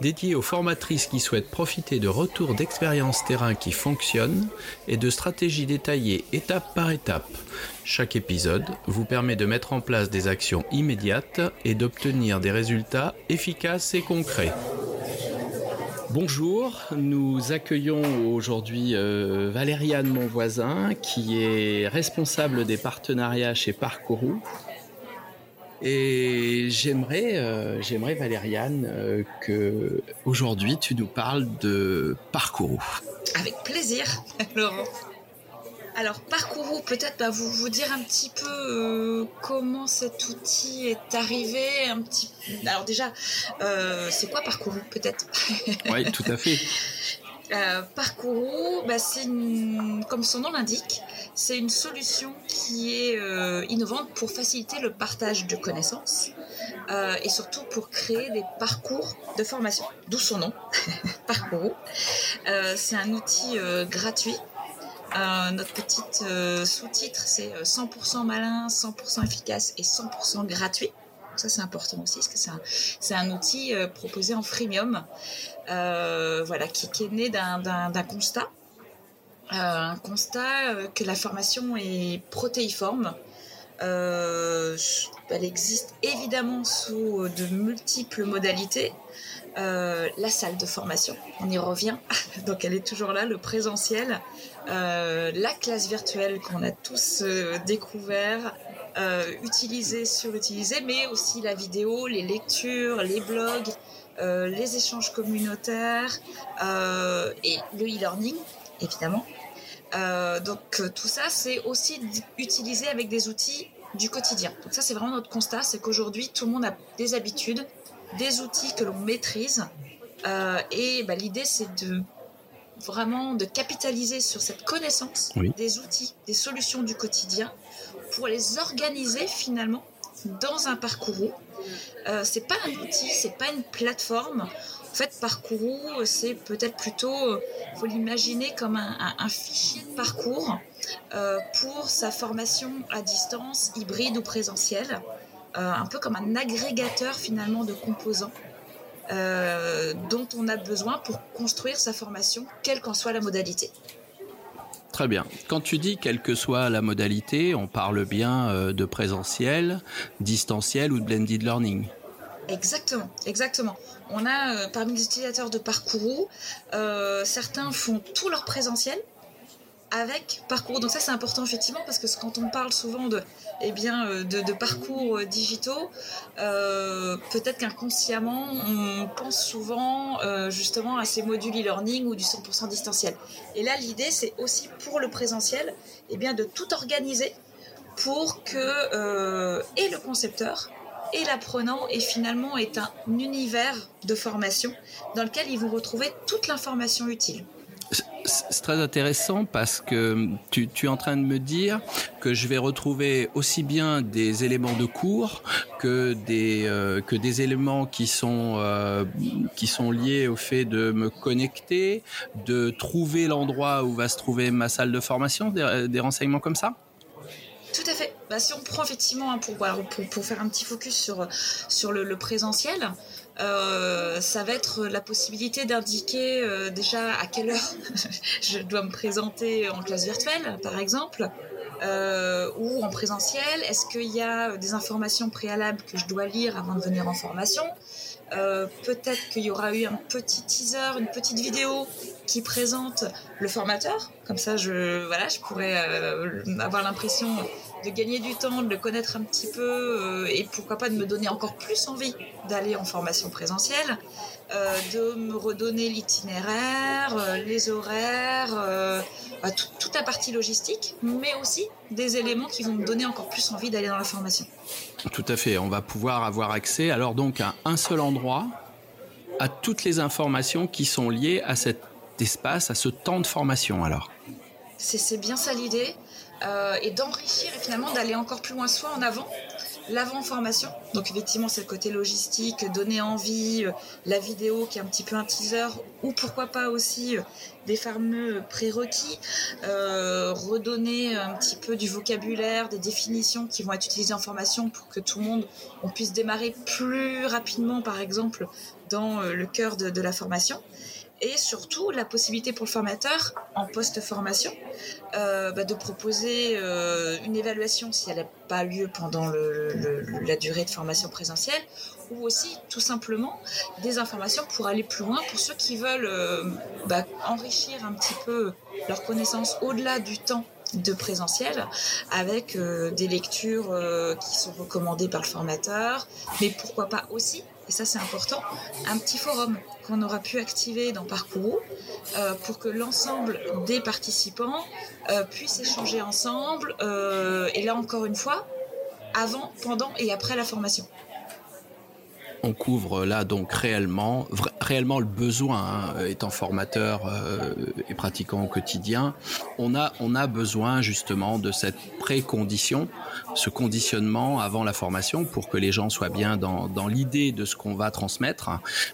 dédié aux formatrices qui souhaitent profiter de retours d'expériences terrain qui fonctionnent et de stratégies détaillées étape par étape. Chaque épisode vous permet de mettre en place des actions immédiates et d'obtenir des résultats efficaces et concrets. Bonjour, nous accueillons aujourd'hui euh, Valériane Monvoisin qui est responsable des partenariats chez Parcourou et j'aimerais, euh, j'aimerais Valériane, euh, que aujourd'hui tu nous parles de Parcourou. Avec plaisir, Laurent. Alors Parcourou, peut-être bah, vous vous dire un petit peu euh, comment cet outil est arrivé, un petit. Alors déjà, c'est quoi Parcourou, peut-être? Oui, tout à fait. Euh, Parcourou, bah, c'est comme son nom l'indique, c'est une solution qui est euh, innovante pour faciliter le partage de connaissances euh, et surtout pour créer des parcours de formation. D'où son nom, Parcourou. c'est un outil gratuit. notre petite sous-titre, c'est 100% malin, 100% efficace et 100% gratuit. Ça, c'est important aussi, parce que c'est un, outil euh, proposé en freemium, euh, voilà, qui, est né d'un constat. Euh, un constat que la formation est protéiforme. elle existe évidemment sous de multiples modalités. la salle de formation, on y revient, donc elle est toujours là, le présentiel, la classe virtuelle qu'on a tous découvert, euh, utilisé, surutilisé, mais aussi la vidéo, les lectures, les blogs, euh, les échanges communautaires euh, et le e-learning, évidemment. donc tout ça, c'est aussi utilisé avec des outils du quotidien. Donc ça, c'est vraiment notre constat, c'est qu'aujourd'hui, tout le monde a des habitudes, des outils que l'on maîtrise. et bah, l'idée, c'est de vraiment de capitaliser sur cette connaissance des outils, des solutions du quotidien pour les organiser finalement dans un parcours. Euh, c'est pas un outil, c'est pas une plateforme. En fait, parcours, c'est peut-être plutôt, il faut l'imaginer comme un, fichier de parcours euh, pour sa formation à distance, hybride ou présentielle, euh, un peu comme un agrégateur finalement de composants. Euh, dont on a besoin pour construire sa formation, quelle qu'en soit la modalité. Très bien. Quand tu dis quelle que soit la modalité, on parle bien euh, de présentiel, distanciel ou de blended learning. Exactement, exactement. On a euh, parmi les utilisateurs de Parcourou, certains font tout leur présentiel, avec parcours. Donc ça c'est important effectivement parce que quand on parle souvent de, eh bien, euh, de, parcours euh, digitaux, euh, peut-être qu'inconsciemment on pense souvent justement à ces modules e-learning ou du 100% distanciel. Et là l'idée c'est aussi pour le présentiel, eh bien, de tout organiser pour que et le concepteur et l'apprenant et finalement est un univers de formation dans lequel ils vont retrouver toute l'information utile c'est très intéressant parce que tu, es en train de me dire que je vais retrouver aussi bien des éléments de cours que des euh, que des éléments qui sont euh, qui sont liés au fait de me connecter, de trouver l'endroit où va se trouver ma salle de formation, des, renseignements comme ça? Tout à fait. Bah, si on prend effectivement hein, pour, pour, faire un petit focus sur, sur le présentiel, euh, ça va être la possibilité d'indiquer euh, déjà à quelle heure je dois me présenter en classe virtuelle, par exemple, euh, ou en présentiel. Est-ce qu'il y a des informations préalables que je dois lire avant de venir en formation? Peut-être qu'il y aura eu un petit teaser, une petite vidéo qui présente le formateur. Comme ça, voilà, je pourrais avoir l'impression de gagner du temps, de le connaître un petit peu euh, et pourquoi pas de me donner encore plus envie d'aller en formation présentielle, euh, de me redonner l'itinéraire, euh, les horaires, bah, toute la partie logistique, mais aussi des éléments qui vont me donner encore plus envie d'aller dans la formation. Tout à fait, on va pouvoir avoir accès alors donc à un seul endroit à toutes les informations qui sont liées à cet espace, à ce temps de formation alors. C'est bien ça l'idée. Et d'enrichir et finalement d'aller encore plus loin, soit en avant, l'avant-formation. Donc effectivement, c'est le côté logistique, donner envie, euh, la vidéo qui est un petit peu un teaser, ou pourquoi pas aussi euh, des fameux prérequis, euh, redonner un petit peu du vocabulaire, des définitions qui vont être utilisées en formation pour que tout le monde, on puisse démarrer plus rapidement, par exemple, dans le cœur de la formation et surtout la possibilité pour le formateur en post-formation euh, bah, de proposer euh, une évaluation si elle n'a pas lieu pendant la durée de formation présentielle ou aussi tout simplement des informations pour aller plus loin pour ceux qui veulent euh, bah, enrichir un petit peu leurs connaissances au-delà du temps de présentiel avec des lectures qui sont recommandées par le formateur mais pourquoi pas aussi et ça c'est important, un petit forum qu'on aura pu activer dans Parcours euh, pour que l'ensemble des participants euh, puissent échanger ensemble, euh, et là encore une fois, avant, pendant et après la formation on couvre là donc réellement, réellement le besoin, hein, étant formateur euh, et pratiquant au quotidien, on a, on a besoin justement de cette précondition, ce conditionnement avant la formation pour que les gens soient bien dans, dans l'idée de ce qu'on va transmettre.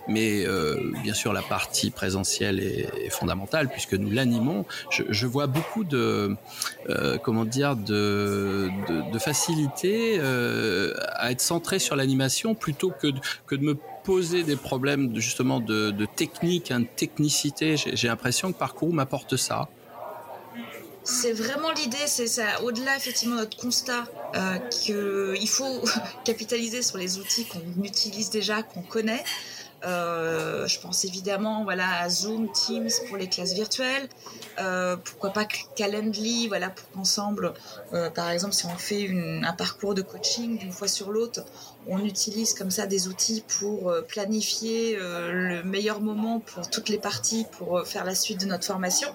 Mais euh, bien sûr, la partie présentielle est, fondamentale puisque nous l'animons. Je, je, vois beaucoup de, euh, comment dire, de, de, de facilité euh, à être centré sur l'animation plutôt que de, que de me poser des problèmes justement de, de technique, hein, de technicité. J'ai l'impression que Parcours m'apporte ça. C'est vraiment l'idée, c'est. Au-delà effectivement de notre constat euh, qu'il faut capitaliser sur les outils qu'on utilise déjà, qu'on connaît, euh, je pense évidemment voilà, à Zoom, Teams pour les classes virtuelles. Euh, pourquoi pas Calendly, voilà, pour qu'ensemble, euh, par exemple, si on fait un parcours de coaching d'une fois sur l'autre, on utilise comme ça des outils pour planifier le meilleur moment pour toutes les parties pour faire la suite de notre formation.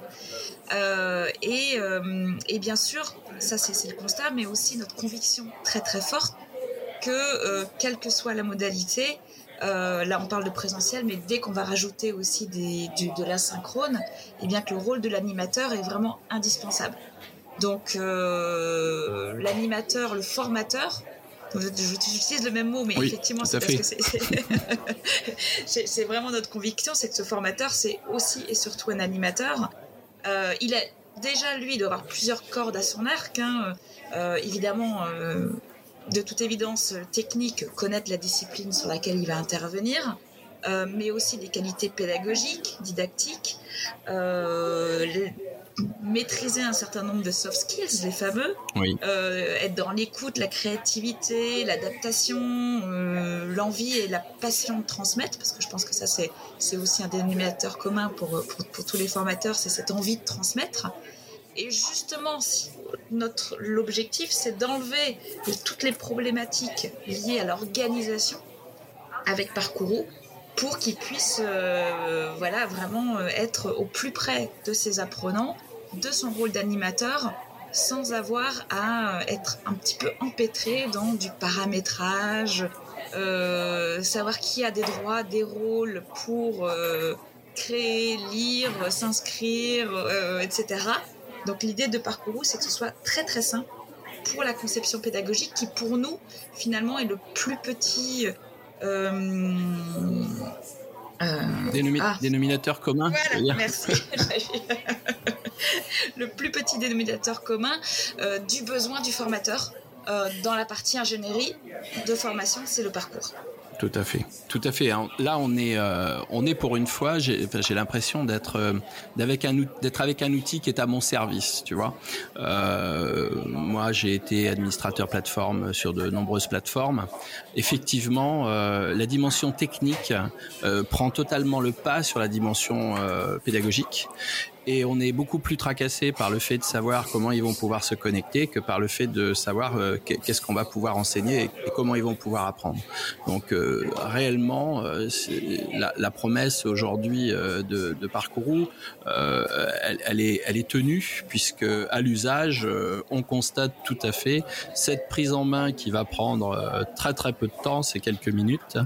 Et, bien sûr, ça c'est le constat, mais aussi notre conviction très très forte que quelle que soit la modalité, euh, là, on parle de présentiel, mais dès qu'on va rajouter aussi des, de l'asynchrone, eh bien que le rôle de l'animateur est vraiment indispensable. Donc, euh, l'animateur, le formateur, j'utilise le même mot, mais effectivement, c'est parce que c'est vraiment notre conviction, c'est que ce formateur, c'est aussi et surtout un animateur. Euh, il a déjà, lui, d'avoir plusieurs cordes à son arc. Hein. évidemment, de toute évidence technique, connaître la discipline sur laquelle il va intervenir, euh, mais aussi des qualités pédagogiques, didactiques, euh, maîtriser un certain nombre de soft skills, les fameux, euh, être dans l'écoute, la créativité, l'adaptation, l'envie et la passion de transmettre, parce que je pense que ça c'est, aussi un dénominateur commun pour, pour tous les formateurs, c'est cette envie de transmettre. Et justement, notre l'objectif, c'est d'enlever toutes les problématiques liées à l'organisation avec Parcours pour qu'ils puissent euh, voilà, vraiment euh, être au plus près de ses apprenants, de son rôle d'animateur, sans avoir à être un petit peu empêtré dans du paramétrage, euh, savoir qui a des droits, des rôles pour créer, lire, s'inscrire, etc. Donc l'idée de Parcours, c'est que ce soit très très simple pour la conception pédagogique qui pour nous finalement est le plus petit euh, euh, ah. dénominateur commun. Voilà, merci. le plus petit dénominateur commun euh, du besoin du formateur dans la partie ingénierie de formation, c'est le parcours. Tout à fait, fait. Là, on est, euh, on est pour une fois. J'ai l'impression d'être, euh, d'être avec un outil qui est à mon service. Tu vois. Euh, moi, j'ai été administrateur plateforme sur de nombreuses plateformes. Effectivement, la dimension technique prend totalement le pas sur la dimension pédagogique et on est beaucoup plus tracassé par le fait de savoir comment ils vont pouvoir se connecter que par le fait de savoir euh, qu'est-ce qu'on va pouvoir enseigner et, comment ils vont pouvoir apprendre. Donc euh, réellement, euh, la, la, promesse aujourd'hui de, de Parcourou, elle, elle, est, elle est tenue puisque à l'usage, on constate tout à fait cette prise en main qui va prendre très très peu de temps, c'est quelques minutes,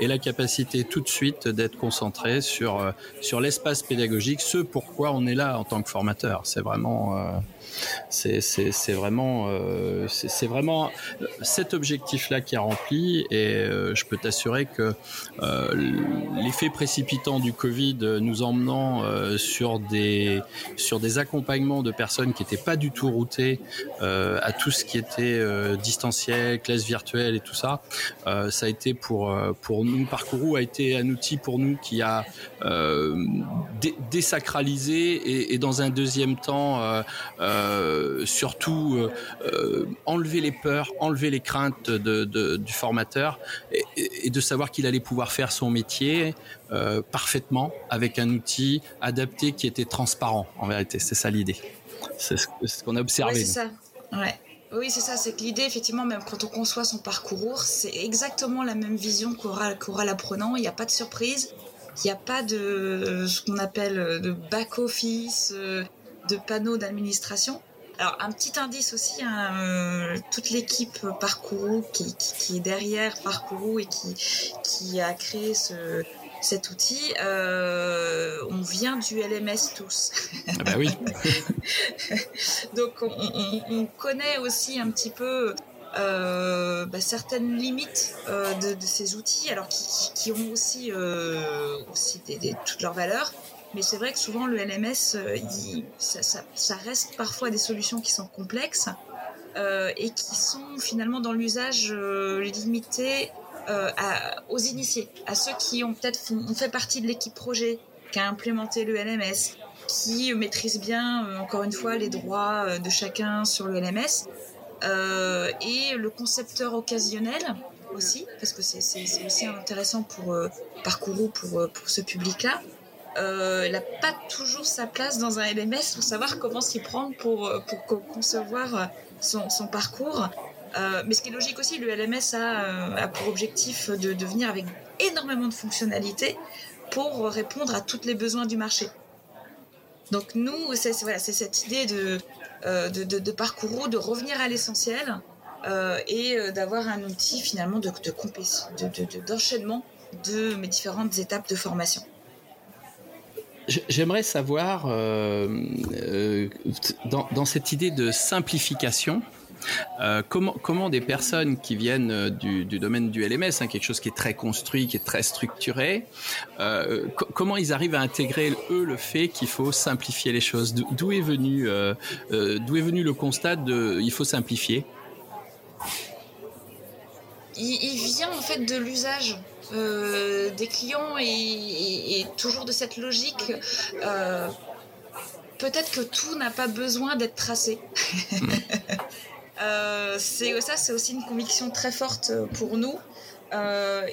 et la capacité tout de suite d'être concentré sur sur l'espace pédagogique, ce pourquoi on est là en tant que formateur. C'est vraiment, euh, C'est vraiment, euh, vraiment cet objectif-là qui est rempli et euh, je peux t'assurer que euh, l'effet précipitant du Covid nous emmenant sur des sur des accompagnements de personnes qui n'étaient pas du tout routées à tout ce qui était distanciel, classe virtuelle et tout ça, ça a été pour pour nous Parcourou a été un outil pour nous qui a désacralisé et, dans un deuxième temps euh, surtout euh, euh, enlever les peurs, enlever les craintes du formateur et, de savoir qu'il allait pouvoir faire son métier parfaitement avec un outil adapté qui était transparent. En vérité, c'est ça l'idée. C'est ce, qu'on a observé. Oui, c'est ça. Oui, c'est ça. C'est que l'idée, effectivement, même quand on conçoit son parcours, c'est exactement la même vision qu'aura qu'aura l'apprenant. Il n'y a pas de surprise. Il n'y a pas de ce qu'on appelle de back office, de panneaux d'administration. Alors un petit indice aussi, hein, euh, toute l'équipe Parcourou qui, qui, est derrière Parcourou et qui, qui a créé ce, cet outil, euh, on vient du LMS tous. Ah bah oui. Donc on, on, connaît aussi un petit peu euh, bah, certaines limites euh, de, de, ces outils, alors qui, qui ont aussi, euh, aussi des, des, toutes leurs valeurs. Mais c'est vrai que souvent le LMS, euh, ça, reste parfois des solutions qui sont complexes euh, et qui sont finalement dans l'usage euh, limité euh, aux initiés, à ceux qui ont peut-être ont fait partie de l'équipe projet qui a implémenté le LMS, qui maîtrisent bien, euh, encore une fois, les droits de chacun sur le LMS, et le concepteur occasionnel aussi, parce que c'est aussi intéressant pour Parcourou, pour, pour ce public-là euh, elle n'a pas toujours sa place dans un LMS pour savoir comment s'y prendre pour, euh, concevoir euh, son, parcours. Euh, mais ce qui est logique aussi, le LMS a, pour objectif de, venir avec énormément de fonctionnalités pour répondre à tous les besoins du marché. Donc nous, c'est cette idée de, euh, de, de, parcours, de revenir à l'essentiel et d'avoir un outil finalement de, d'enchaînement de, de mes différentes étapes de formation. J'aimerais savoir, euh, euh, dans, cette idée de simplification, euh, comment, comment des personnes qui viennent du, domaine du LMS, hein, quelque chose qui est très construit, qui est très structuré, comment ils arrivent à intégrer eux le fait qu'il faut simplifier les choses? D'où est venu est venu le constat de il faut simplifier? Il vient en fait de l'usage euh, des clients et, et, toujours de cette logique. Euh, Peut-être que tout n'a pas besoin d'être tracé. euh, c'est ça, c'est aussi une conviction très forte pour nous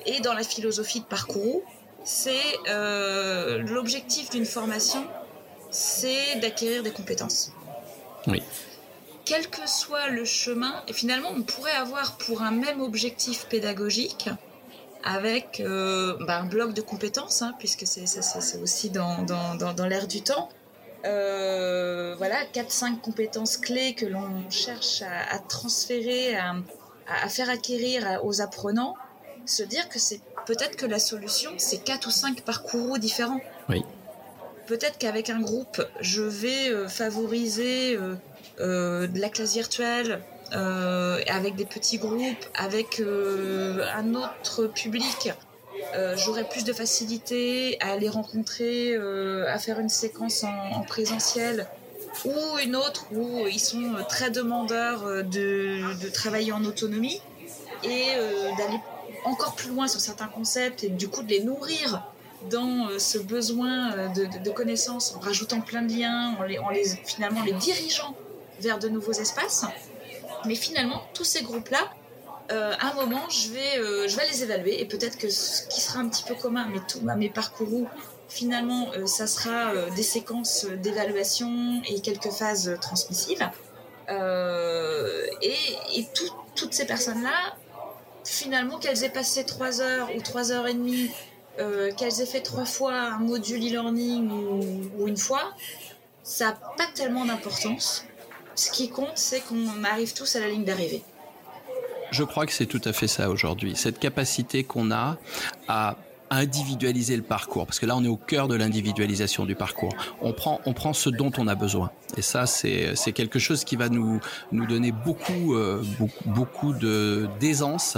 et dans la philosophie de parcours. C'est l'objectif d'une formation, c'est d'acquérir des compétences. Oui quel que soit le chemin, et finalement on pourrait avoir pour un même objectif pédagogique avec euh, bah, un bloc de compétences, hein, puisque c'est aussi dans, dans, dans, dans l'air du temps. Euh, voilà, 4-5 compétences clés que l'on cherche à, à transférer, à, à, faire acquérir aux apprenants, se dire que c'est peut-être que la solution, c'est 4 ou 5 parcours différents. Oui. Peut-être qu'avec un groupe, je vais euh, favoriser euh, de la classe virtuelle, avec des petits groupes, avec euh, un autre public, euh, j'aurais plus de facilité à les rencontrer, euh, à faire une séquence en, en, présentiel ou une autre où ils sont très demandeurs de, travailler en autonomie et euh, d'aller encore plus loin sur certains concepts et du coup de les nourrir dans ce besoin de, connaissances en rajoutant plein de liens, en en les finalement les dirigeant vers de nouveaux espaces. Mais finalement, tous ces groupes-là, euh, à un moment, je vais, euh, je vais les évaluer et peut-être que ce qui sera un petit peu commun, mais tout, mes parcours, finalement, euh, ça sera des séquences d'évaluation et quelques phases transmissives. Et, et tout, toutes ces personnes-là, finalement, qu'elles aient passé trois heures ou trois heures et demie, qu'elles aient fait trois fois un module e-learning ou, ou une fois, ça n'a pas tellement d'importance ce qui compte, c'est qu'on arrive tous à la ligne d'arrivée. Je crois que c'est tout à fait ça aujourd'hui. Cette capacité qu'on a à individualiser le parcours parce que là on est au cœur de l'individualisation du parcours. On prend on prend ce dont on a besoin et ça c'est quelque chose qui va nous nous donner beaucoup euh, beaucoup, d'aisance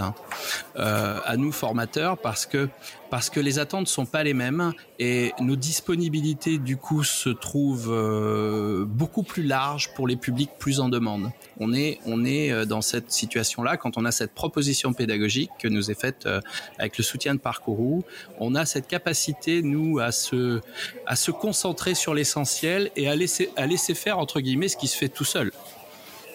euh, à nous formateurs parce que parce que les attentes sont pas les mêmes et nos disponibilités du coup se trouvent euh, beaucoup plus larges pour les publics plus en demande. On est on est euh, dans cette situation là quand on a cette proposition pédagogique que nous est faite euh, avec le soutien de Parcourou, on a cette capacité nous à se à se concentrer sur l'essentiel et à laisser à laisser faire entre guillemets ce qui se fait tout seul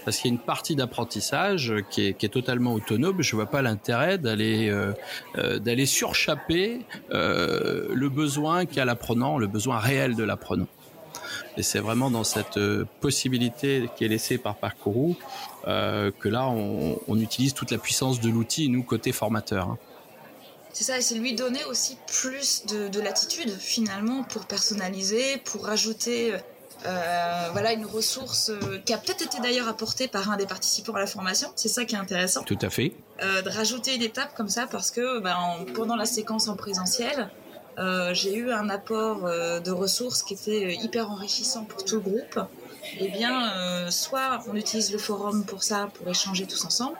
parce qu'il y a une partie d'apprentissage qui est, totalement autonome. Je vois pas l'intérêt d'aller euh, euh, d'aller surchapper euh, le besoin qu'a l'apprenant, le besoin réel de l'apprenant. Et c'est vraiment dans cette possibilité qui est laissée par Parcourou que là on, on, utilise toute la puissance de l'outil, nous côté formateur. Hein. C'est ça, et c'est lui donner aussi plus de, de latitude finalement pour personnaliser, pour rajouter euh, voilà une ressource euh, qui a peut-être été d'ailleurs apportée par un des participants à la formation. C'est ça qui est intéressant. Tout à fait. Euh, de rajouter une étape comme ça parce que ben, en, pendant la séquence en présentiel, j'ai eu un apport de ressources qui était hyper enrichissant pour tout le groupe. Eh bien, soit on utilise le forum pour ça, pour échanger tous ensemble.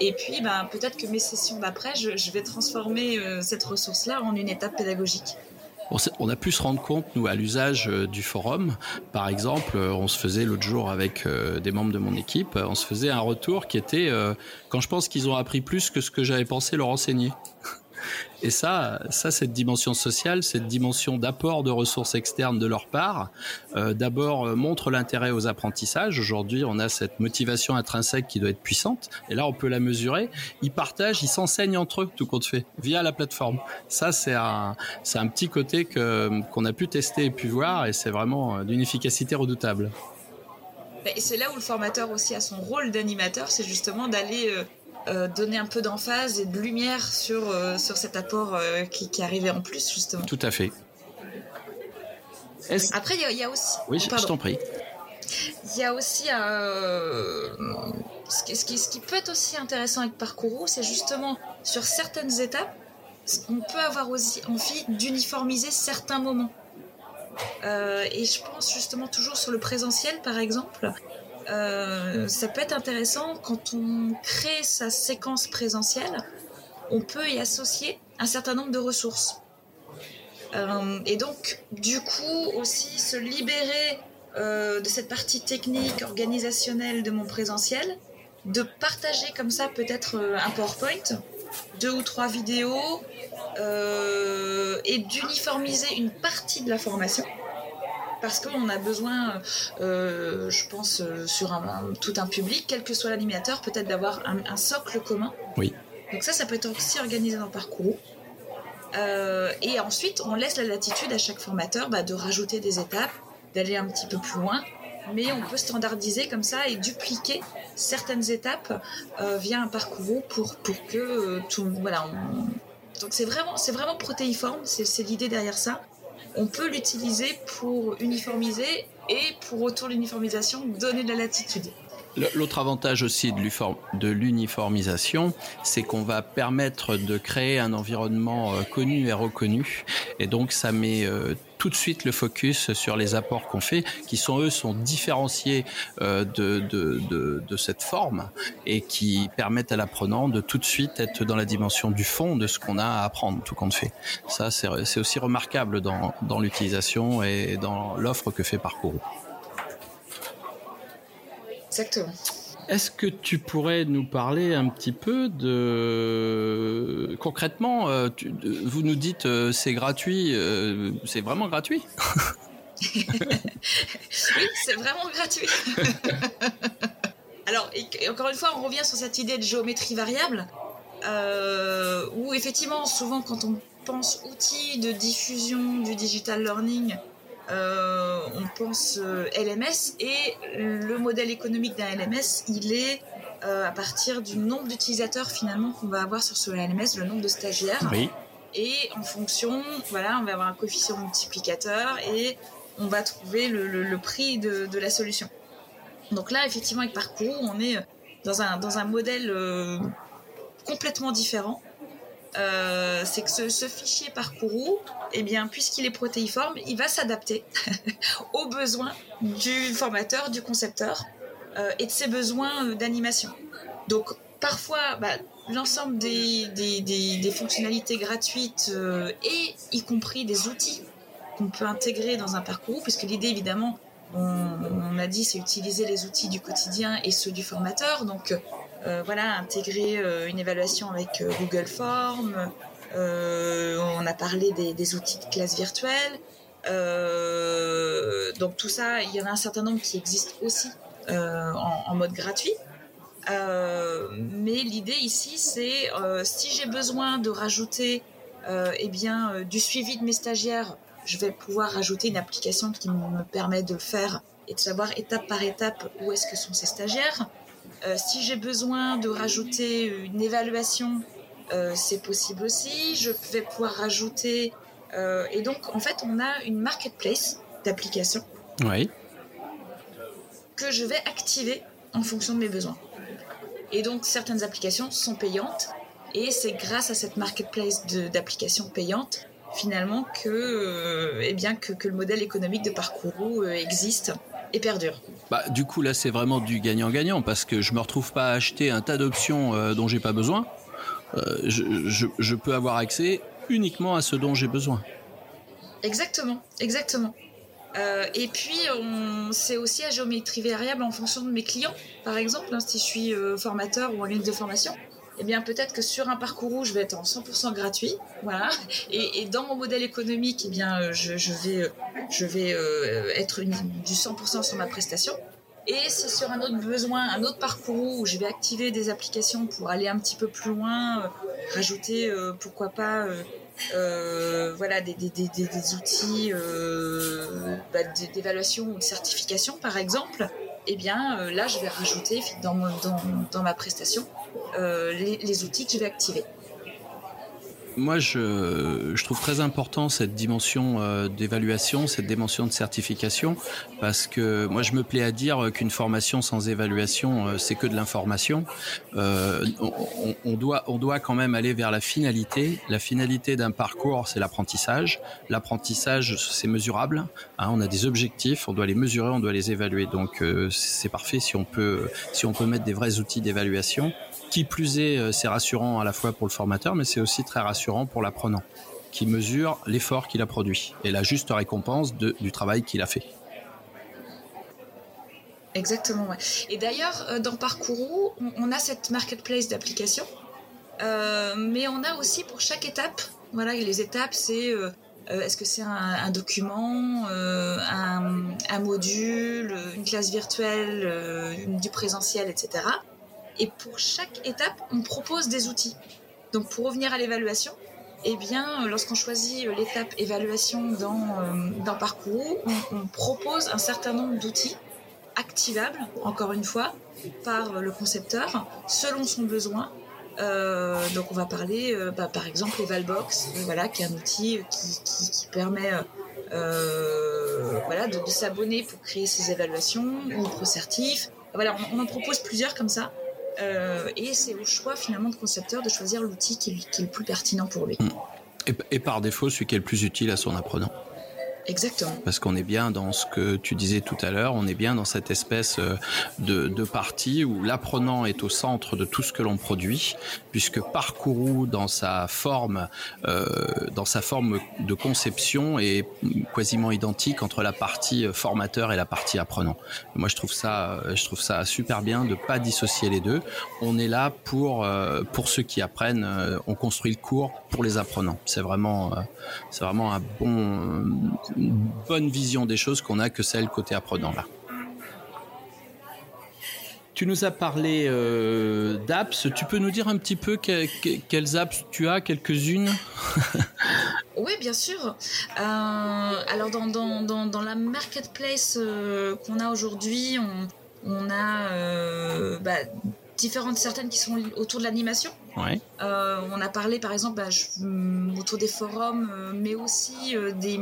Et puis, ben, peut-être que mes sessions d'après, je, je, vais transformer cette ressource-là en une étape pédagogique on a pu se rendre compte, nous, à l'usage euh, du forum. Par exemple, euh, on se faisait l'autre jour avec euh, des membres de mon équipe, on se faisait un retour qui était quand je pense qu'ils ont appris plus que ce que j'avais pensé leur enseigner. Et ça, ça, cette dimension sociale, cette dimension d'apport de ressources externes de leur part, euh, d'abord euh, montre l'intérêt aux apprentissages. Aujourd'hui, on a cette motivation intrinsèque qui doit être puissante, et là, on peut la mesurer. Ils partagent, ils s'enseignent entre eux, tout compte fait, via la plateforme. Ça, c'est un, c'est un petit côté que qu'on a pu tester et pu voir, et c'est vraiment euh, d'une efficacité redoutable. Et c'est là où le formateur aussi a son rôle d'animateur, c'est justement d'aller euh donner un peu d'emphase et de lumière sur, euh, sur cet apport euh, qui, qui arrivait en plus, justement. Tout à fait. Après, il y, y, a aussi. Oui, je, je t'en prie. Il y a aussi. Ce, qui, ce, qui, ce qui peut être aussi intéressant avec Parcours, c'est justement sur certaines étapes, on peut avoir aussi envie d'uniformiser certains moments. Euh, et je pense justement toujours sur le présentiel, par exemple, euh, ça peut être intéressant quand on crée sa séquence présentielle, on peut y associer un certain nombre de ressources. Euh, et donc, du coup, aussi se libérer euh, de cette partie technique, organisationnelle de mon présentiel, de partager comme ça peut-être un PowerPoint, deux ou trois vidéos, et d'uniformiser une partie de la formation parce qu'on a besoin, euh, je pense, euh, sur un, tout un public, quel que soit l'animateur, peut-être d'avoir un, un, socle commun. Oui. Donc ça, ça peut être aussi organisé dans le parcours. Euh, et ensuite, on laisse la latitude à chaque formateur bah, de rajouter des étapes, d'aller un petit peu plus loin. Mais on peut standardiser comme ça et dupliquer certaines étapes euh, via un parcours pour, pour que tout. Voilà. On... Donc c'est vraiment, c'est vraiment protéiforme, c'est l'idée derrière ça on peut l'utiliser pour uniformiser et pour autour de l'uniformisation donner de la latitude. L'autre avantage aussi de l'uniformisation, c'est qu'on va permettre de créer un environnement euh, connu et reconnu, et donc ça met euh, tout de suite le focus sur les apports qu'on fait, qui sont eux sont différenciés euh, de, de, de, cette forme et qui permettent à l'apprenant de tout de suite être dans la dimension du fond de ce qu'on a à apprendre, tout compte fait. Ça, c'est aussi remarquable dans, dans l'utilisation et dans l'offre que fait Parcours. Exactement. Est-ce que tu pourrais nous parler un petit peu de concrètement euh, Vous nous dites euh, c'est gratuit, euh, c'est vraiment gratuit? Oui, c'est vraiment gratuit. Alors, encore une fois, on revient sur cette idée de géométrie variable, où effectivement, souvent, quand on pense outils de diffusion du digital learning, euh, on pense euh, LMS et le modèle économique d'un LMS, il est euh, à partir du nombre d'utilisateurs finalement qu'on va avoir sur ce LMS, le nombre de stagiaires. Oui. Et en fonction, voilà, on va avoir un coefficient multiplicateur et on va trouver le, le, le prix de, de, la solution. Donc là, effectivement, avec Parcours, on est dans un, dans un modèle euh, complètement différent c'est que ce, fichier Parcourou, eh bien, puisqu'il est protéiforme, il va s'adapter aux besoins du formateur, du concepteur et de ses besoins d'animation. Donc, parfois, bah, l'ensemble des, fonctionnalités gratuites et y compris des outils qu'on peut intégrer dans un parcours, puisque l'idée évidemment, on, a dit, c'est utiliser les outils du quotidien et ceux du formateur. Donc euh, voilà, intégrer euh, une évaluation avec euh, Google Forms. on a parlé des, outils de classe virtuelle. donc tout ça, il y en a un certain nombre qui existent aussi en, mode gratuit. mais l'idée ici, c'est si j'ai besoin de rajouter eh bien, du suivi de mes stagiaires je vais pouvoir rajouter une application qui me permet de le faire et de savoir étape par étape où est-ce que sont ces stagiaires. Euh, si j'ai besoin de rajouter une évaluation, euh, c'est possible aussi. Je vais pouvoir rajouter... Euh, et donc, en fait, on a une marketplace d'applications oui. que je vais activer en fonction de mes besoins. Et donc, certaines applications sont payantes. Et c'est grâce à cette marketplace d'applications payantes finalement que, eh bien, que, le modèle économique de Parcourou existe et perdure. Bah, du coup, là, c'est vraiment du gagnant-gagnant parce que je me retrouve pas à acheter un tas d'options euh, dont j'ai pas besoin. Je, peux avoir accès uniquement à ce dont j'ai besoin. Exactement, exactement. et puis, c'est aussi à géométrie variable en fonction de mes clients. Par exemple, hein, si je suis formateur ou en ligne de formation, eh bien peut-être que sur un parcours je vais être en 100% gratuit, voilà. Et, dans mon modèle économique, eh bien euh, je, vais, euh, euh, être du 100% sur ma prestation. Et c'est sur un autre besoin, un autre parcours où je vais activer des applications pour aller un petit peu plus loin, rajouter pourquoi pas voilà des, outils bah, d'évaluation ou de certification par exemple eh bien là je vais rajouter dans, ma prestation les, les, outils que je vais activer moi, je, trouve très important cette dimension euh, d'évaluation, cette dimension de certification, parce que moi, je me plais à dire qu'une formation sans évaluation, euh, c'est que de l'information. Euh, on, doit, on doit quand même aller vers la finalité. La finalité d'un parcours, c'est l'apprentissage. L'apprentissage, c'est mesurable. Hein, on a des objectifs, on doit les mesurer, on doit les évaluer. Donc, euh, c'est parfait si on peut, si on peut mettre des vrais outils d'évaluation. Qui plus est, euh, c'est rassurant à la fois pour le formateur, mais c'est aussi très rassurant pour l'apprenant, qui mesure l'effort qu'il a produit et la juste récompense du travail qu'il a fait. Exactement, Et d'ailleurs, euh, dans Parcourou, on a cette marketplace d'applications, euh, mais on a aussi pour chaque étape, voilà, les étapes, c'est est-ce que c'est un, document, un, module, une classe virtuelle, du présentiel, etc. Et pour chaque étape, on propose des outils. Donc pour revenir à l'évaluation, eh bien, lorsqu'on choisit l'étape évaluation dans, euh, Parcours, on, propose un certain nombre d'outils activables, encore une fois, par le concepteur, selon son besoin. Euh, donc on va parler, euh, bah, par exemple, Evalbox, voilà, qui est un outil qui, qui, permet voilà, de, s'abonner pour créer ses évaluations, ou ProCertif. Voilà, on en propose plusieurs comme ça. Euh, et c'est au choix finalement de concepteur de choisir l'outil qui, est le plus pertinent pour lui. et, par défaut, celui qui est le plus utile à son apprenant. Exactement. Parce qu'on est bien dans ce que tu disais tout à l'heure, on est bien dans cette espèce euh, de, de partie où l'apprenant est au centre de tout ce que l'on produit, puisque Parcourou dans sa forme, euh, dans sa forme de conception est quasiment identique entre la partie formateur et la partie apprenant. Moi, je trouve ça, je trouve ça super bien de pas dissocier les deux. On est là pour euh, pour ceux qui apprennent. Euh, on construit le cours pour les apprenants. C'est vraiment, c'est vraiment un bon une bonne vision des choses qu'on a que celle côté apprenant là. Tu nous as parlé euh, d'apps. Tu peux nous dire un petit peu quelles apps tu as, quelques-unes Oui, bien sûr. Euh, alors, dans, dans, dans, la marketplace euh, qu'on a aujourd'hui, on, on, a bah, différentes, certaines qui sont autour de l'animation. Euh, on a parlé par exemple bah, mm, autour des forums, euh, mais aussi euh, des,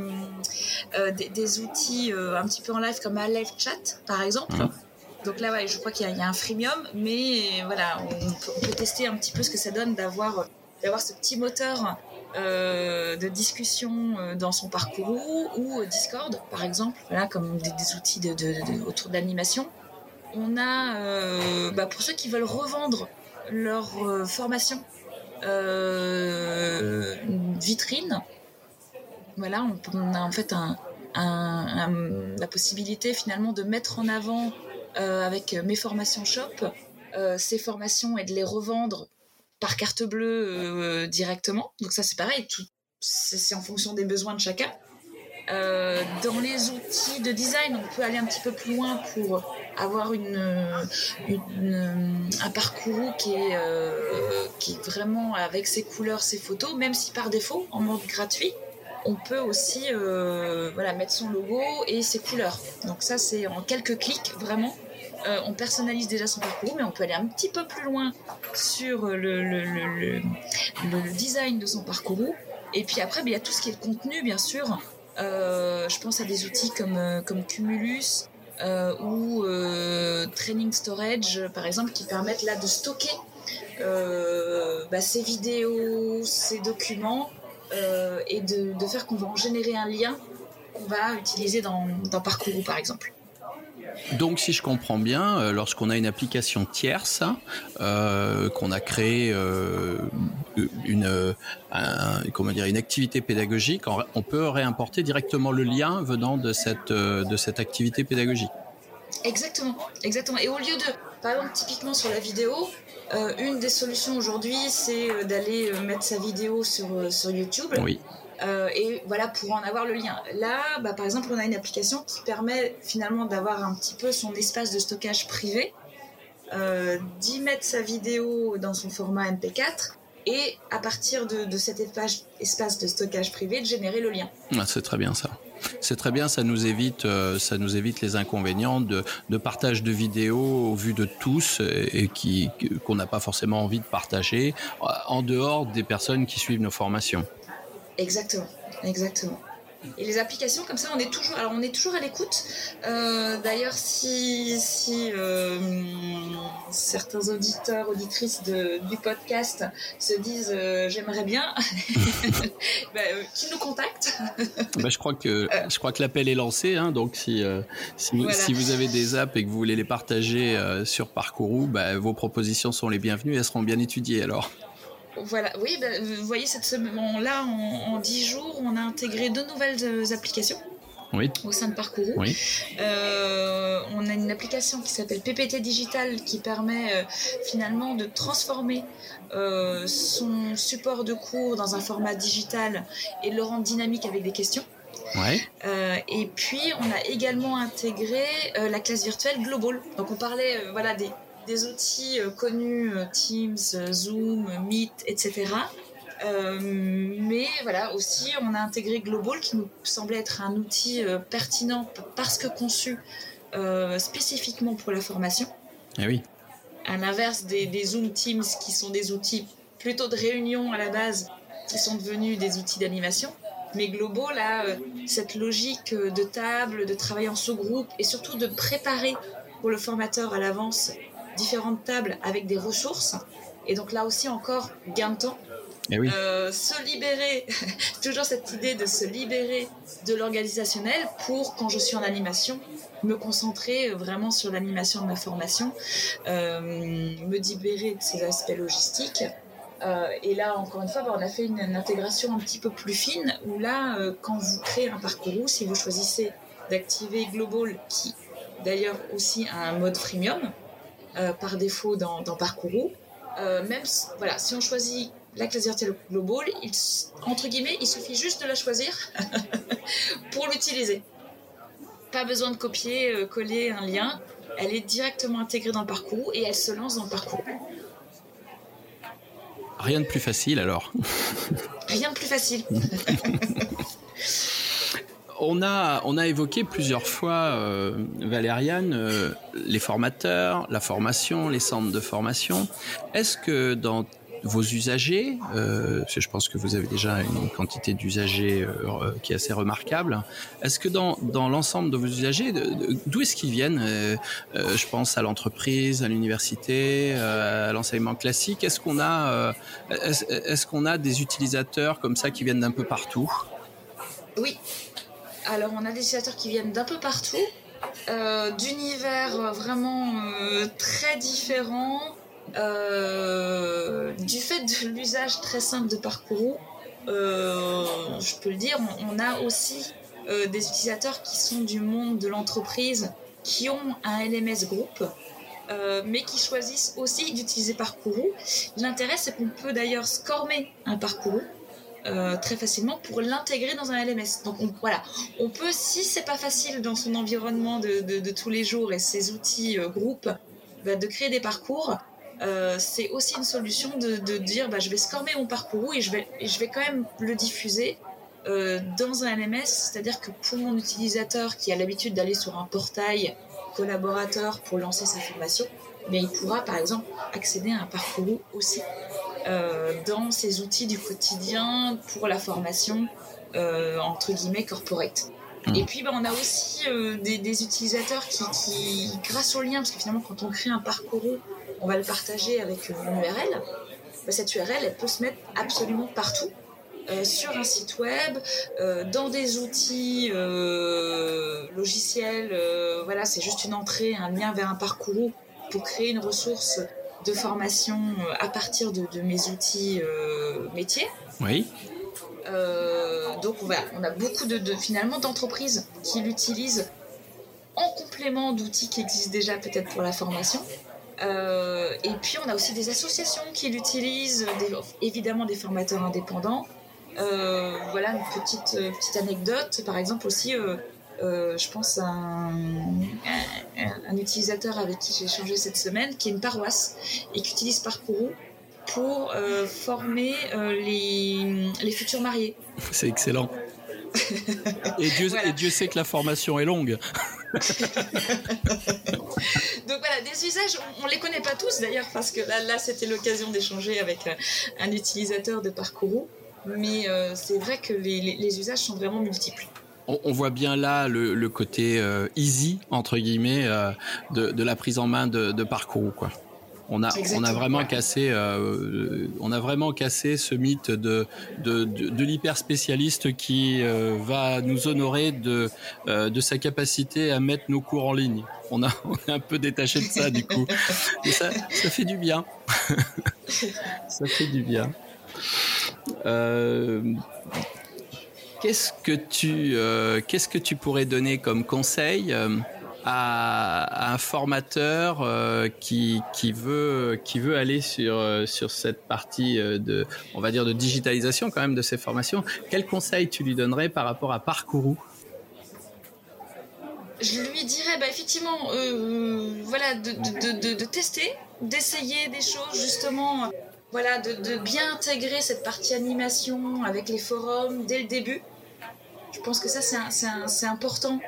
des, outils un petit peu en live comme un live chat par exemple. Mhm. Donc là, je crois qu'il y, a un freemium, mais voilà, on peut, tester un petit peu ce que ça donne d'avoir ce petit moteur de discussion dans son parcours ou Discord, par exemple, comme des, outils autour de l'animation. On a, bah, pour ceux qui veulent revendre leur formation, une vitrine. Voilà, on, a en fait la possibilité finalement de mettre en avant avec mes formations shop ces formations et de les revendre par carte bleue euh, directement. Donc ça c'est pareil, c'est en fonction des besoins de chacun. Euh, dans les outils de design, on peut aller un petit peu plus loin pour avoir un parcours qui est, euh, qui vraiment avec ses couleurs, ses photos, même si par défaut, en mode gratuit, on peut aussi voilà, mettre son logo et ses couleurs. Donc ça, c'est en quelques clics, vraiment. Euh, on personnalise déjà son parcours, mais on peut aller un petit peu plus loin sur le, design de son parcours. Et puis après, ben, il y a tout ce qui est le contenu, bien sûr. Euh, je pense à des outils comme, euh, Cumulus ou Training Storage, par exemple, qui permettent là de stocker bah, ces vidéos, ces documents, et de, faire qu'on va en générer un lien qu'on va utiliser dans, dans Parcours, par exemple. Donc, si je comprends bien, euh, lorsqu'on a une application tierce, euh, qu'on a créé euh, une, comment dire, une activité pédagogique, on peut réimporter directement le lien venant de cette, de cette activité pédagogique. Exactement, exactement. Et au lieu de, par exemple, typiquement sur la vidéo, une des solutions aujourd'hui, c'est d'aller mettre sa vidéo sur, sur YouTube. Oui. Euh, et voilà pour en avoir le lien. Là, bah, par exemple, on a une application qui permet finalement d'avoir un petit peu son espace de stockage privé, euh, d'y mettre sa vidéo dans son format MP4 et à partir de, cet espace, de stockage privé de générer le lien. Ah, c'est très bien ça. C'est très bien, ça nous évite, euh, ça nous évite les inconvénients de, partage de vidéos au vu de tous et, qui qu'on n'a pas forcément envie de partager en dehors des personnes qui suivent nos formations. Exactement, exactement. Et les applications comme ça, on est toujours, alors on est toujours à l'écoute. Euh, d'ailleurs, si, si euh, certains auditeurs, auditrices du podcast se disent euh, j'aimerais bien, bah, qu'ils nous contactent. Bah, je crois que je crois que l'appel est lancé. Hein, donc si si vous, si, vous, avez des apps et que vous voulez les partager sur Parcourou, bah, vos propositions sont les bienvenues. Elles seront bien étudiées alors. Voilà, oui, bah, vous voyez, cette semaine, là, en, dix 10 jours, on a intégré deux nouvelles euh, applications. au sein de Parcours. Euh, on a une application qui s'appelle PPT Digital qui permet euh, finalement de transformer son support de cours dans un format digital et de le rendre dynamique avec des questions. et puis on a également intégré la classe virtuelle Global. Donc on parlait voilà des, des outils euh, connus, euh, Teams, euh, Zoom, Meet, etc. mais voilà, aussi, on a intégré Global qui nous semblait être un outil pertinent parce que conçu spécifiquement pour la formation. Eh oui. À l'inverse des, des, Zoom Teams qui sont des outils plutôt de réunion à la base, qui sont devenus des outils d'animation. Mais Global a cette logique de table, de travail en sous-groupe et surtout de préparer pour le formateur à l'avance différentes tables avec des ressources. Et donc là aussi encore, gain de temps. Eh oui. Euh, se libérer, toujours cette idée de se libérer de l'organisationnel pour, quand je suis en animation, me concentrer vraiment sur l'animation de ma formation, euh, me libérer de ces aspects logistiques. Euh, et là, encore une fois, bah, on a fait une, intégration un petit peu plus fine, où là, quand vous créez un parcours, si vous choisissez d'activer Global, qui d'ailleurs aussi a un mode freemium, euh, par défaut dans, dans Parcourou. Euh, même voilà, si on choisit la classe virtuelle global, il, entre guillemets, il suffit juste de la choisir pour l'utiliser. Pas besoin de copier, euh, coller un lien. Elle est directement intégrée dans le parcours et elle se lance dans le parcours. Rien de plus facile alors. Rien de plus facile. on a, on a évoqué plusieurs fois, euh, Valériane, euh, les formateurs, la formation, les centres de formation. Est-ce que dans vos usagers, euh, parce que je pense que vous avez déjà une quantité d'usagers euh, qui est assez remarquable. Est-ce que dans, dans l'ensemble de vos usagers, d'où est-ce qu'ils viennent Je pense à l'entreprise, à l'université, à l'enseignement classique. Est-ce qu'on a, est-ce, qu'on a des utilisateurs comme ça qui viennent d'un peu partout? Oui. Alors on a des utilisateurs qui viennent d'un peu partout. d'univers vraiment très différents, euh, du fait de l'usage très simple de Parcourou, euh, je peux le dire, on, a aussi euh, des utilisateurs qui sont du monde de l'entreprise, qui ont un LMS groupe, mais qui choisissent aussi d'utiliser Parcourou. L'intérêt, c'est qu'on peut d'ailleurs scormer un Parcourou. Très facilement pour l'intégrer dans un LMS. Donc on, voilà, on peut, si c'est pas facile dans son environnement de, tous les jours et ses outils groupes, bah, de créer des parcours, euh, c'est aussi une solution de, dire bah, je vais scormer mon parcours et je vais, je vais quand même le diffuser euh, dans un LMS, c'est-à-dire que pour mon utilisateur qui a l'habitude d'aller sur un portail collaborateur pour lancer sa formation, mais il pourra par exemple accéder à un parcours aussi. euh, dans ses outils du quotidien pour la formation entre guillemets corporate. Mmh. Et puis, bah, on a aussi des, utilisateurs qui, qui, grâce au lien, parce que finalement, quand on crée un parcours on va le partager avec une URL, bah, cette URL, elle peut se mettre absolument partout. Euh, sur un site web, euh, dans des outils euh, logiciels, voilà, c'est juste une entrée, un lien vers un parcours pour créer une ressource de formation à partir de, mes outils métiers. Oui. donc voilà, on a beaucoup de, de finalement d'entreprises qui l'utilisent en complément d'outils qui existent déjà peut-être pour la formation. Euh, et puis on a aussi des associations qui l'utilisent, évidemment des formateurs indépendants. Euh, voilà une petite, euh, petite anecdote, par exemple aussi, je pense à un, utilisateur avec qui j'ai échangé cette semaine, qui est une paroisse et qui utilise Parcourou pour former les, les futurs mariés. C'est excellent. et, Dieu, et Dieu sait que la formation est longue. Donc voilà, des usages, on, ne les connaît pas tous d'ailleurs, parce que là, là c'était l'occasion d'échanger avec euh, un utilisateur de Parcourou. Mais euh, c'est vrai que les, usages sont vraiment multiples. On, voit bien là le, côté euh, easy, entre guillemets, de, la prise en main de, de Parcourou. Quoi. On a, on a vraiment cassé, euh, on a vraiment cassé ce mythe de, de, de, l'hyper spécialiste qui euh, va nous honorer de, euh, de sa capacité à mettre nos cours en ligne. On a, on est un peu détaché de ça du coup. Et ça, ça fait du bien. ça fait du bien. Qu'est-ce que tu, qu'est-ce que tu pourrais donner comme conseil? à, un formateur euh, qui, qui, veut, qui veut aller sur, euh, sur cette partie euh, de, on va dire, de digitalisation quand même de ces formations, quel conseil tu lui donnerais par rapport à Parcourou? Je lui dirais bah, effectivement voilà de, de, de, de tester d'essayer des choses justement voilà de, bien intégrer cette partie animation avec les forums dès le début je pense que ça c'est important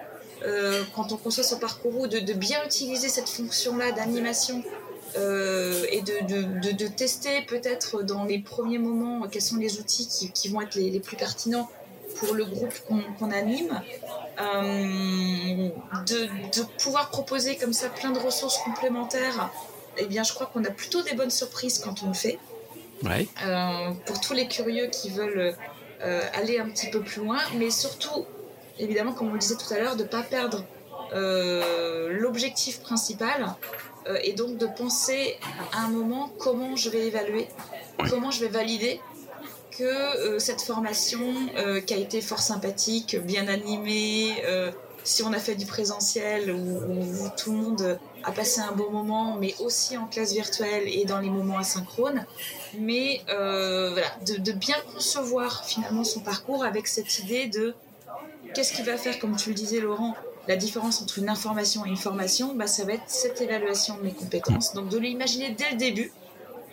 euh, quand on conçoit son parcours, de, de bien utiliser cette fonction-là d'animation euh, et de, de, tester peut-être dans les premiers moments quels sont les outils qui, qui vont être les, les, plus pertinents pour le groupe qu'on anime, euh, de, pouvoir proposer comme ça plein de ressources complémentaires, eh bien je crois qu'on a plutôt des bonnes surprises quand on le fait. Ouais. pour tous les curieux qui veulent aller un petit peu plus loin, mais surtout évidemment, comme on le disait tout à l'heure, de ne pas perdre euh, l'objectif principal euh, et donc de penser à un moment comment je vais évaluer, comment je vais valider que euh, cette formation qui a été fort sympathique, bien animée, si on a fait du présentiel où, tout le monde a passé un bon moment, mais aussi en classe virtuelle et dans les moments asynchrones, mais voilà, de, de, bien concevoir finalement son parcours avec cette idée de Qu'est-ce qui va faire, comme tu le disais Laurent, la différence entre une information et une formation bah, Ça va être cette évaluation de mes compétences. Donc de l'imaginer dès le début.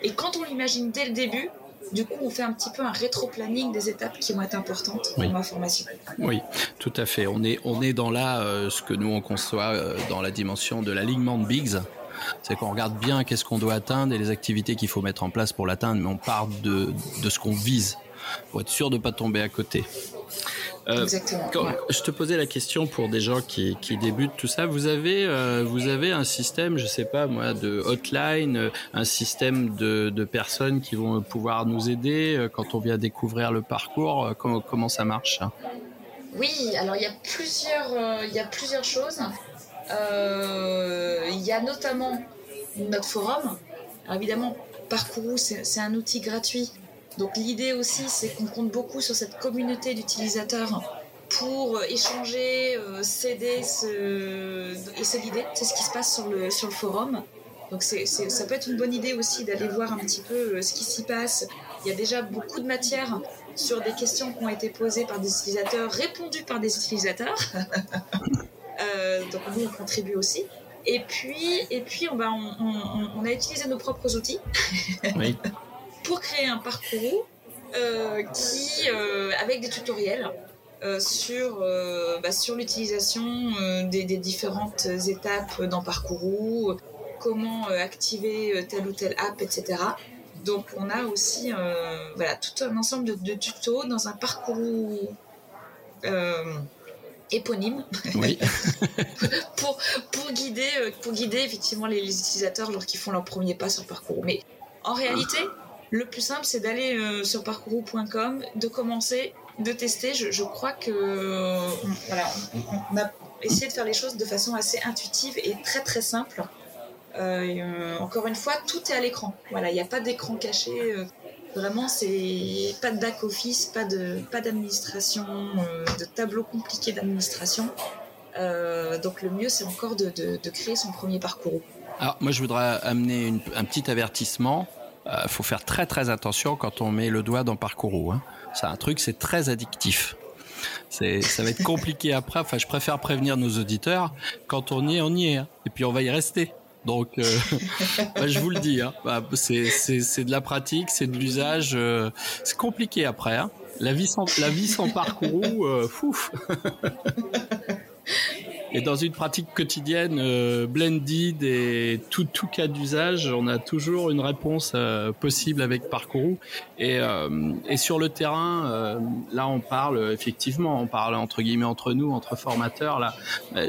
Et quand on l'imagine dès le début, du coup, on fait un petit peu un rétro-planning des étapes qui vont être importantes pour ma formation. Oui, tout à fait. On est, on est dans là, euh, ce que nous on conçoit euh, dans la dimension de l'alignement de Biggs. C'est qu'on regarde bien qu'est-ce qu'on doit atteindre et les activités qu'il faut mettre en place pour l'atteindre, mais on part de, de ce qu'on vise pour être sûr de ne pas tomber à côté. Euh, Exactement. Je te posais la question pour des gens qui, qui débutent tout ça. Vous avez, euh, vous avez un système, je sais pas moi, de hotline, euh, un système de, de personnes qui vont pouvoir nous aider quand on vient découvrir le parcours. Comment, comment ça marche? Oui, alors il y a plusieurs, il y a plusieurs choses. il y a notamment notre forum. Alors évidemment, Parcours, c'est un outil gratuit donc l'idée aussi, c'est qu'on compte beaucoup sur cette communauté d'utilisateurs pour échanger, euh, s'aider et se guider. C'est ce qui se passe sur le, sur le forum. Donc c'est, ça peut être une bonne idée aussi d'aller voir un petit peu euh, ce qui s'y passe. Il y a déjà beaucoup de matière sur des questions qui ont été posées par des utilisateurs, répondues par des utilisateurs. Euh, donc nous, on contribue aussi. Et puis, et puis on, on, on a utilisé nos propres outils. Oui. pour créer un parcours euh, qui, euh, avec des tutoriels euh, sur, bah, sur l'utilisation des, différentes étapes dans Parcourou, comment activer telle ou telle app, etc. Donc on a aussi voilà, tout un ensemble de, tutos dans un parcours éponyme oui. pour, pour, guider, pour guider effectivement les, utilisateurs lorsqu'ils font leur premier pas sur parcours. Mais en réalité, le plus simple, c'est d'aller euh, sur parcours.com, de commencer, de tester. Je, crois que voilà, on, a essayé de faire les choses de façon assez intuitive et très très simple. Euh, encore une fois, tout est à l'écran. Voilà, il n'y a pas d'écran caché. Euh, vraiment, c'est pas de back office, pas de pas d'administration, de tableau compliqué d'administration. donc le mieux, c'est encore de, créer son premier parcours. Alors moi, je voudrais amener un petit avertissement. Euh, faut faire très très attention quand on met le doigt dans Parcours. Hein. C'est un truc, c'est très addictif. C'est, ça va être compliqué après. Enfin, je préfère prévenir nos auditeurs. Quand on y est, on y est. Hein. Et puis on va y rester. Donc, euh, bah, je vous le dis, hein. bah, c'est, c'est, c'est de la pratique, c'est de l'usage. Euh, c'est compliqué après. Hein. La vie sans, la vie sans parcours, euh, fouf. Et dans une pratique quotidienne euh, blended et tout, tout cas d'usage, on a toujours une réponse euh, possible avec Parcourou. Et, euh, et sur le terrain, euh, là, on parle effectivement, on parle entre guillemets entre nous, entre formateurs. Là,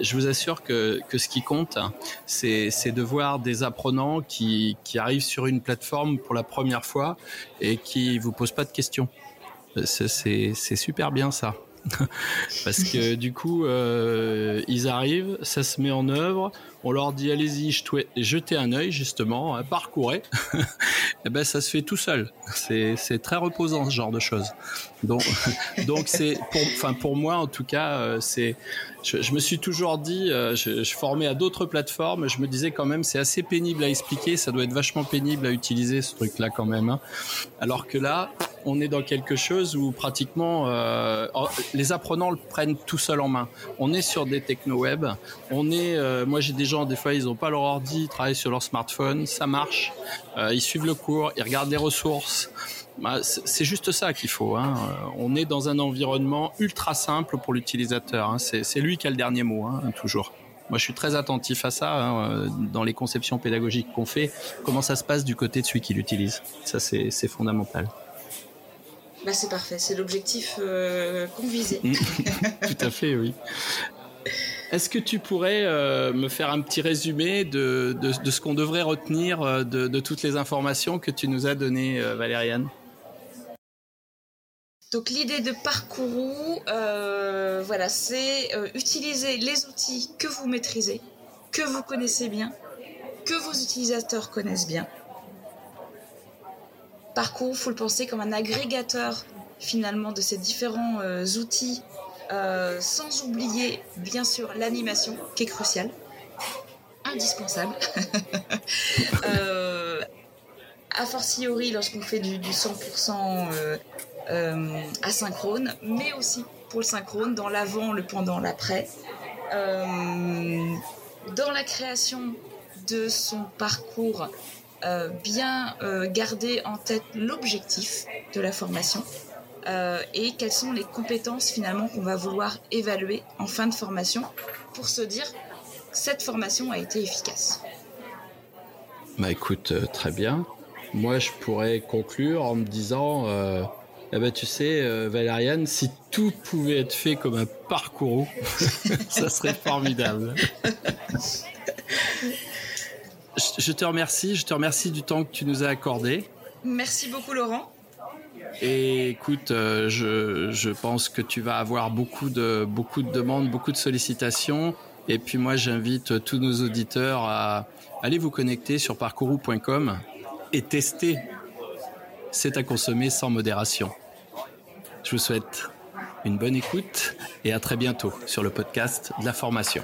je vous assure que, que ce qui compte, c'est, c'est de voir des apprenants qui, qui arrivent sur une plateforme pour la première fois et qui vous posent pas de questions. C'est, c'est super bien ça. Parce que du coup, euh, ils arrivent, ça se met en œuvre, on leur dit allez-y, jetez un œil justement, hein, parcourez, et eh ben ça se fait tout seul. C'est très reposant ce genre de choses. Donc donc c'est pour enfin pour moi en tout cas euh, c'est je, me suis toujours dit euh, je, je, formais à d'autres plateformes, je me disais quand même c'est assez pénible à expliquer, ça doit être vachement pénible à utiliser ce truc là quand même. Hein. Alors que là on est dans quelque chose où pratiquement euh, les apprenants le prennent tout seul en main. On est sur des techno web. On est, moi j'ai des gens des fois ils n'ont pas leur ordi, ils travaillent sur leur smartphone, ça marche. Euh, ils suivent le cours, ils regardent les ressources. Bah, c'est juste ça qu'il faut. Hein. On est dans un environnement ultra simple pour l'utilisateur. Hein. C'est lui qui a le dernier mot, hein, toujours. Moi, je suis très attentif à ça hein, dans les conceptions pédagogiques qu'on fait. Comment ça se passe du côté de celui qui l'utilise? Ça, c'est fondamental. Bah, c'est parfait, c'est l'objectif euh, qu'on visait. Tout à fait, oui. Est-ce que tu pourrais euh, me faire un petit résumé de, ce qu'on devrait retenir euh, de, toutes les informations que tu nous as données, Valériane? Donc l'idée de Parcourou, voilà, c'est utiliser les outils que vous maîtrisez, que vous connaissez bien, que vos utilisateurs connaissent bien, Parcours, faut le penser comme un agrégateur finalement de ces différents euh, outils, euh, sans oublier bien sûr l'animation qui est cruciale, indispensable. euh, a fortiori lorsqu'on fait du, 100% euh, asynchrone, mais aussi pour le synchrone, dans l'avant, le pendant, l'après. dans la création de son parcours bien garder en tête l'objectif de la formation euh, et quelles sont les compétences finalement qu'on va vouloir évaluer en fin de formation pour se dire cette formation a été efficace? Bah écoute, euh, très bien. Moi, je pourrais conclure en me disant, euh, eh ben, tu sais, euh, Valériane, si tout pouvait être fait comme un parcours, ça serait formidable. je te remercie, je te remercie du temps que tu nous as accordé. Merci beaucoup, Laurent. Et écoute, euh, je, je, pense que tu vas avoir beaucoup de, beaucoup de demandes, beaucoup de sollicitations. Et puis moi, j'invite tous nos auditeurs à aller vous connecter sur parcourou.com et tester. C'est à consommer sans modération. Je vous souhaite une bonne écoute et à très bientôt sur le podcast de la formation.